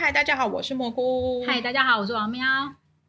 嗨，大家好，我是蘑菇。嗨，大家好，我是王喵。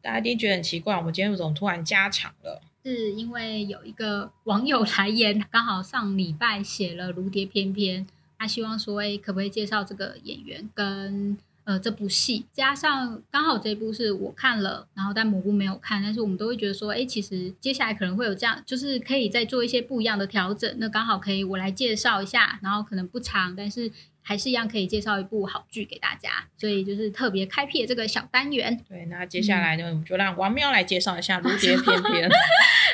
大家一定觉得很奇怪，我们今天怎么突然加长了？是因为有一个网友来言，刚好上礼拜写了《如蝶翩翩》，他希望说，哎，可不可以介绍这个演员跟呃这部戏？加上刚好这部是我看了，然后但蘑菇没有看，但是我们都会觉得说，哎，其实接下来可能会有这样，就是可以再做一些不一样的调整。那刚好可以我来介绍一下，然后可能不长，但是。还是一样可以介绍一部好剧给大家，所以就是特别开辟这个小单元。对，那接下来呢，我们就让王喵来介绍一下《如蝶翩翩》。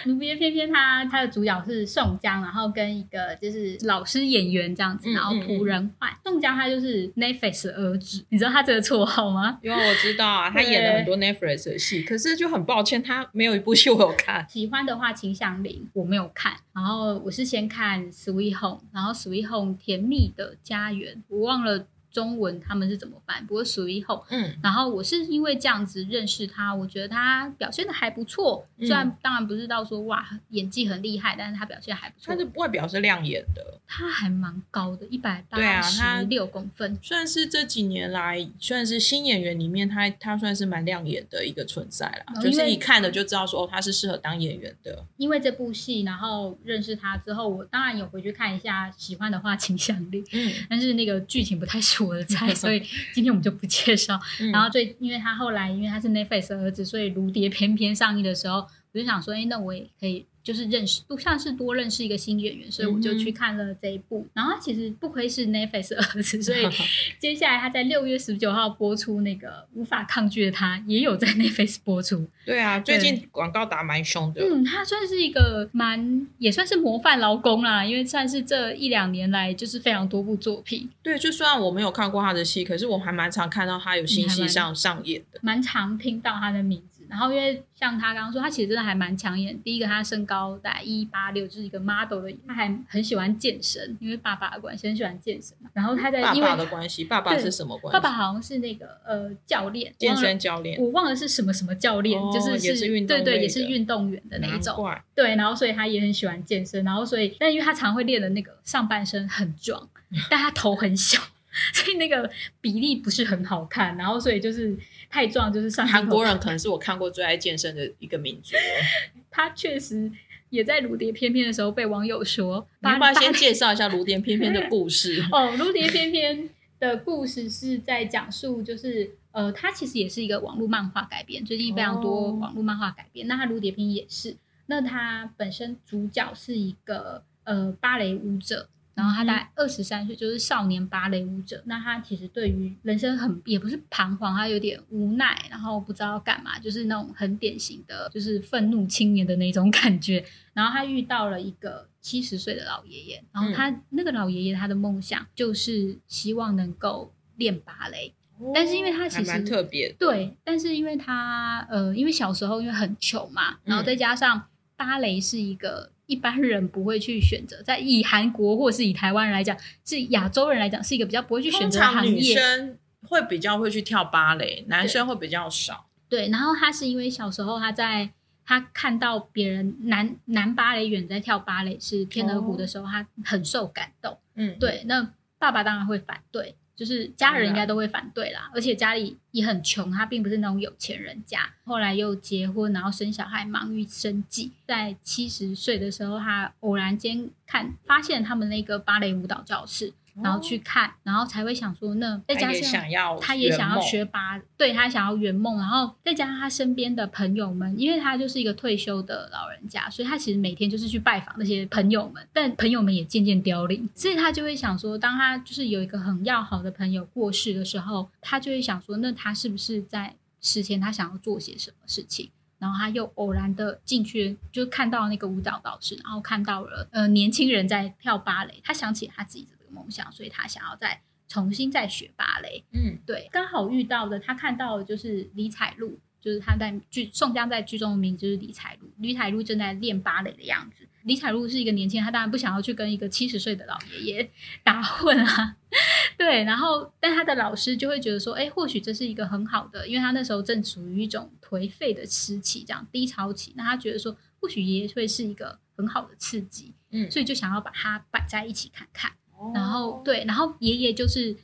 《如蝶翩翩》它它的主角是宋江，然后跟一个就是老师演员这样子，然后仆人换。宋江他就是 Netflix 的儿子，你知道他这个绰号吗？因为我知道啊，他演了很多 Netflix 的戏，可是就很抱歉，他没有一部戏我有看。喜欢的话，请响铃我没有看，然后我是先看 Sweet Home，然后 Sweet Home 甜蜜的家园。我忘了中文他们是怎么办，不过属于后，嗯，然后我是因为这样子认识他，我觉得他表现的还不错，虽然当然不是到说哇演技很厉害，但是他表现还不错，他的外表是亮眼的，他还蛮高的，一百八十六公分，算是这几年来算是新演员里面，他他算是蛮亮眼的一个存在了，就是一看了就知道说哦，他是适合当演员的。因为这部戏，然后认识他之后，我当然有回去看一下，喜欢的话请响铃，嗯，但是那个剧情不太是我的菜，所以今天我们就不介绍。然后最，因为他后来因为他是 Netflix 儿子，所以《如蝶翩翩》上映的时候，我就想说，哎，那我也可以。就是认识，不像是多认识一个新演员，所以我就去看了这一部。然后其实不愧是 Netflix 儿子，所以 接下来他在六月十九号播出那个无法抗拒的他，也有在 Netflix 播出。对啊，最近广告打蛮凶的。嗯，他算是一个蛮也算是模范劳工啦，因为算是这一两年来就是非常多部作品。对，就虽然我没有看过他的戏，可是我还蛮常看到他有新戏上上演的，蛮常听到他的名字。然后，因为像他刚刚说，他其实真的还蛮抢眼。第一个，他身高在一八六，就是一个 model 的，他还很喜欢健身，因为爸爸的关系，很喜欢健身。然后他在爸爸的关系，爸爸是什么关系？爸爸好像是那个呃教练，健身教练。我忘了是什么什么教练，就是是运对对，也是运动员的那一种。对，然后所以他也很喜欢健身。然后所以，但因为他常会练的那个上半身很壮，但他头很小。所以那个比例不是很好看，然后所以就是太壮，就是上韩国人可能是我看过最爱健身的一个民族。他确实也在《如蝶翩翩》的时候被网友说。你要不要先介绍一下《如蝶翩翩》的故事？哦，《如蝶翩翩》的故事是在讲述，就是呃，它其实也是一个网络漫画改编，最近非常多网络漫画改编。那它《如蝶翩》也是，那它本身主角是一个呃芭蕾舞者。然后他大概二十三岁，就是少年芭蕾舞者。那他其实对于人生很也不是彷徨，他有点无奈，然后不知道要干嘛，就是那种很典型的，就是愤怒青年的那种感觉。然后他遇到了一个七十岁的老爷爷，然后他那个老爷爷他的梦想就是希望能够练芭蕾，但是因为他其实蛮特别，对，但是因为他呃，因为小时候因为很穷嘛，然后再加上芭蕾是一个。一般人不会去选择，在以韩国或者是以台湾人来讲，是亚洲人来讲，是一个比较不会去选择的行业。女生会比较会去跳芭蕾，男生会比较少。对，然后他是因为小时候他在他看到别人男男芭蕾员在跳芭蕾是天鹅湖的时候，他很受感动。嗯，对，那爸爸当然会反对。就是家人应该都会反对啦，而且家里也很穷，他并不是那种有钱人家。后来又结婚，然后生小孩，忙于生计。在七十岁的时候，他偶然间看发现他们那个芭蕾舞蹈教室。然后去看，然后才会想说，那再加上他也想要学芭，对他想要圆梦，然后再加上他身边的朋友们，因为他就是一个退休的老人家，所以他其实每天就是去拜访那些朋友们，但朋友们也渐渐凋零，所以他就会想说，当他就是有一个很要好的朋友过世的时候，他就会想说，那他是不是在死前他想要做些什么事情？然后他又偶然的进去，就看到那个舞蹈导师，然后看到了呃年轻人在跳芭蕾，他想起他自己。梦想，所以他想要再重新再学芭蕾。嗯，对，刚好遇到的，他看到的就是李彩璐，就是他在剧宋江在剧中的名就是李彩璐。李彩璐正在练芭蕾的样子。李彩璐是一个年轻人，他当然不想要去跟一个七十岁的老爷爷打混啊。对，然后但他的老师就会觉得说，哎，或许这是一个很好的，因为他那时候正处于一种颓废的时期，这样低潮期。那他觉得说，或许爷爷会是一个很好的刺激，嗯，所以就想要把它摆在一起看看。然后对，然后爷爷就是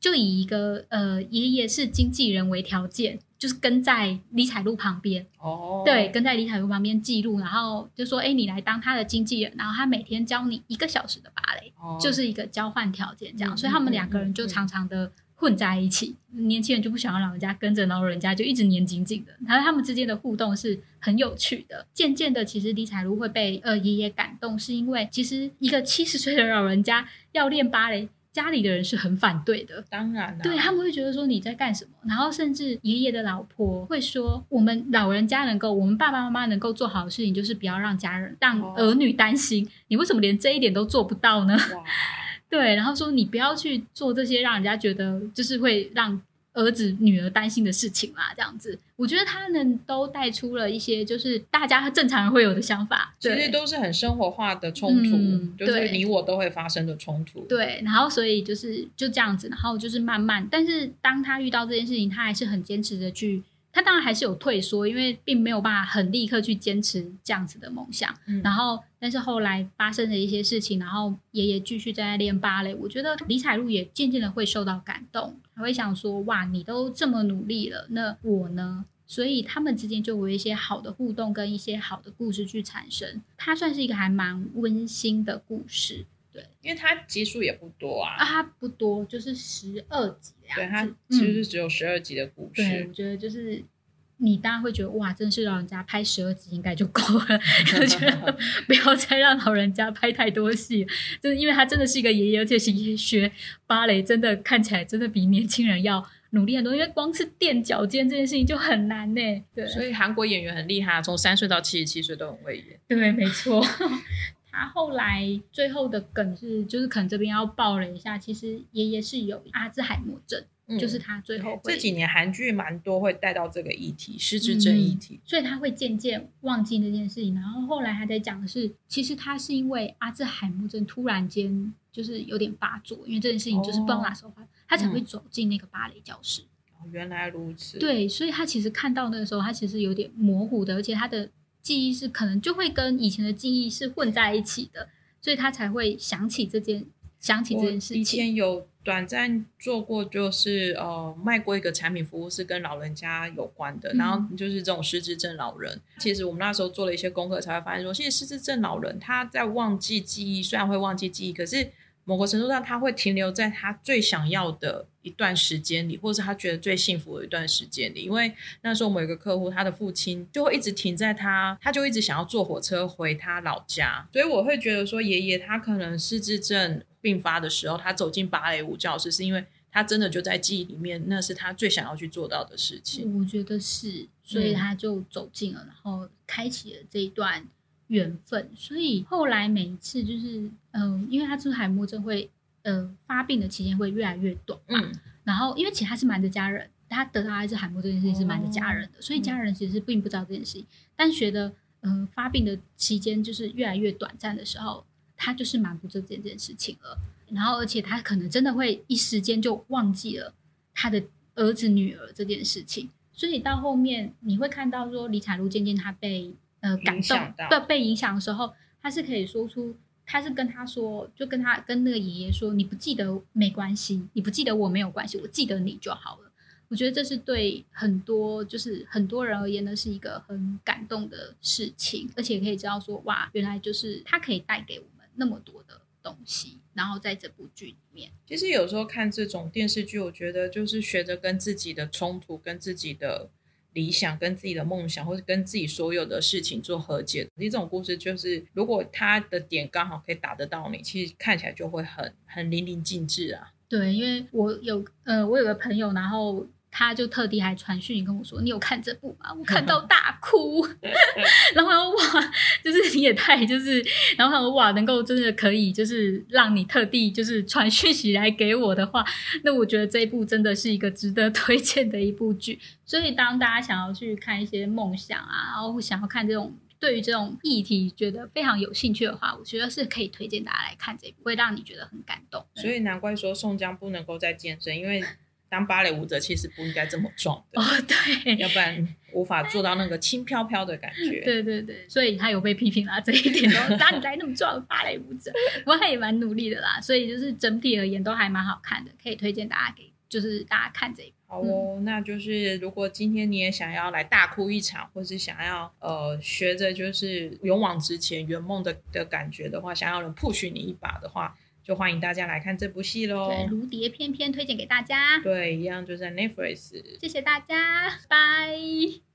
就以一个呃爷爷是经纪人为条件，就是跟在李彩璐旁边。哦，对，跟在李彩璐旁边记录，然后就说，哎，你来当他的经纪人，然后他每天教你一个小时的芭蕾，就是一个交换条件这样，所以他们两个人就常常的。混在一起，年轻人就不想要老人家跟着，然后人家就一直黏紧紧的。然后他们之间的互动是很有趣的。渐渐的，其实李彩璐会被呃爷爷感动，是因为其实一个七十岁的老人家要练芭蕾，家里的人是很反对的。当然了，对他们会觉得说你在干什么？然后甚至爷爷的老婆会说，我们老人家能够，我们爸爸妈妈能够做好的事情，就是不要让家人、让儿女担心。你为什么连这一点都做不到呢？对，然后说你不要去做这些让人家觉得就是会让儿子女儿担心的事情啦，这样子，我觉得他们都带出了一些就是大家正常人会有的想法，其实都是很生活化的冲突，就是你我都会发生的冲突。对，然后所以就是就这样子，然后就是慢慢，但是当他遇到这件事情，他还是很坚持的去。他当然还是有退缩，因为并没有办法很立刻去坚持这样子的梦想。然后，但是后来发生了一些事情，然后爷爷继续在练芭蕾。我觉得李彩璐也渐渐的会受到感动，他会想说：“哇，你都这么努力了，那我呢？”所以他们之间就有一些好的互动，跟一些好的故事去产生。它算是一个还蛮温馨的故事，对，因为它集数也不多啊，啊，它不多，就是十二集。对它其实是只有十二集的故事。对，我觉得就是你当然会觉得哇，真是老人家拍十二集应该就够了，我觉得不要再让老人家拍太多戏，就是因为他真的是一个爷爷，而且是学芭蕾，真的看起来真的比年轻人要努力很多，因为光是垫脚尖这件事情就很难呢。对，所以韩国演员很厉害，从三岁到七十七岁都很会演。对，没错。他后来最后的梗是，就是可能这边要爆了一下，其实爷爷是有阿兹海默症，就是他最后这几年韩剧蛮多会带到这个议题，失智症议题，所以他会渐渐忘记那件事情。然后后来还在讲的是，其实他是因为阿兹海默症突然间就是有点发作，因为这件事情就是不知道哪时候发，他才会走进那个芭蕾教室。原来如此。对，所以他其实看到那个时候，他其实有点模糊的，而且他的。记忆是可能就会跟以前的记忆是混在一起的，所以他才会想起这件想起这件事情。以前有短暂做过，就是呃卖过一个产品服务是跟老人家有关的，然后就是这种失智症老人。其实我们那时候做了一些功课，才会发现说，其实失智症老人他在忘记记忆，虽然会忘记记忆，可是。某个程度上，他会停留在他最想要的一段时间里，或者是他觉得最幸福的一段时间里。因为那时候我们有个客户，他的父亲就会一直停在他，他就一直想要坐火车回他老家。所以我会觉得说，爷爷他可能失智症并发的时候，他走进芭蕾舞教室，是因为他真的就在记忆里面，那是他最想要去做到的事情。我觉得是，所以他就走进了，然后开启了这一段。缘分，所以后来每一次就是，嗯，因为他出海默症会，呃，发病的期间会越来越短嘛。然后，因为其实他是瞒着家人，他得到阿兹海默这件事情是瞒着家人的，所以家人其实是并不知道这件事情。但觉得，嗯，发病的期间就是越来越短暂的时候，他就是瞒不住这件事情了。然后，而且他可能真的会一时间就忘记了他的儿子女儿这件事情。所以到后面你会看到说，李彩璐渐渐他被。呃，感动对被影响的时候，他是可以说出，他是跟他说，就跟他跟那个爷爷说，你不记得没关系，你不记得我没有关系，我记得你就好了。我觉得这是对很多就是很多人而言呢，是一个很感动的事情，而且可以知道说，哇，原来就是他可以带给我们那么多的东西。然后在这部剧里面，其实有时候看这种电视剧，我觉得就是学着跟自己的冲突，跟自己的。理想跟自己的梦想，或者跟自己所有的事情做和解，其实这种故事就是，如果他的点刚好可以打得到你，其实看起来就会很很淋漓尽致啊。对，因为我有呃，我有个朋友，然后。他就特地还传讯跟我说：“你有看这部吗？”我看到大哭，然后哇，也太 就是，然后哇，能够真的可以就是让你特地就是传讯息来给我的话，那我觉得这一部真的是一个值得 推荐的一部剧。所以当大家想要去看一些梦想啊，然后想要看这种对于这种议题觉得非常有兴趣的话，我觉得是可以推荐大家来看这部，会让你觉得很感动。所以难怪说宋江不能够再健身，因为。当芭蕾舞者其实不应该这么壮的哦，对，要不然无法做到那个轻飘飘的感觉。对对对，所以他有被批评啦，这一点都 哪里来那么壮芭蕾舞者？不过他也蛮努力的啦，所以就是整体而言都还蛮好看的，可以推荐大家给就是大家看这一好哦，那就是如果今天你也想要来大哭一场，或是想要呃学着就是勇往直前、圆梦的的感觉的话，想要人 push 你一把的话，就欢迎大家来看这部戏喽。对，如蝶翩翩推荐给大家。对，一样就在 Netflix。谢谢大家，拜。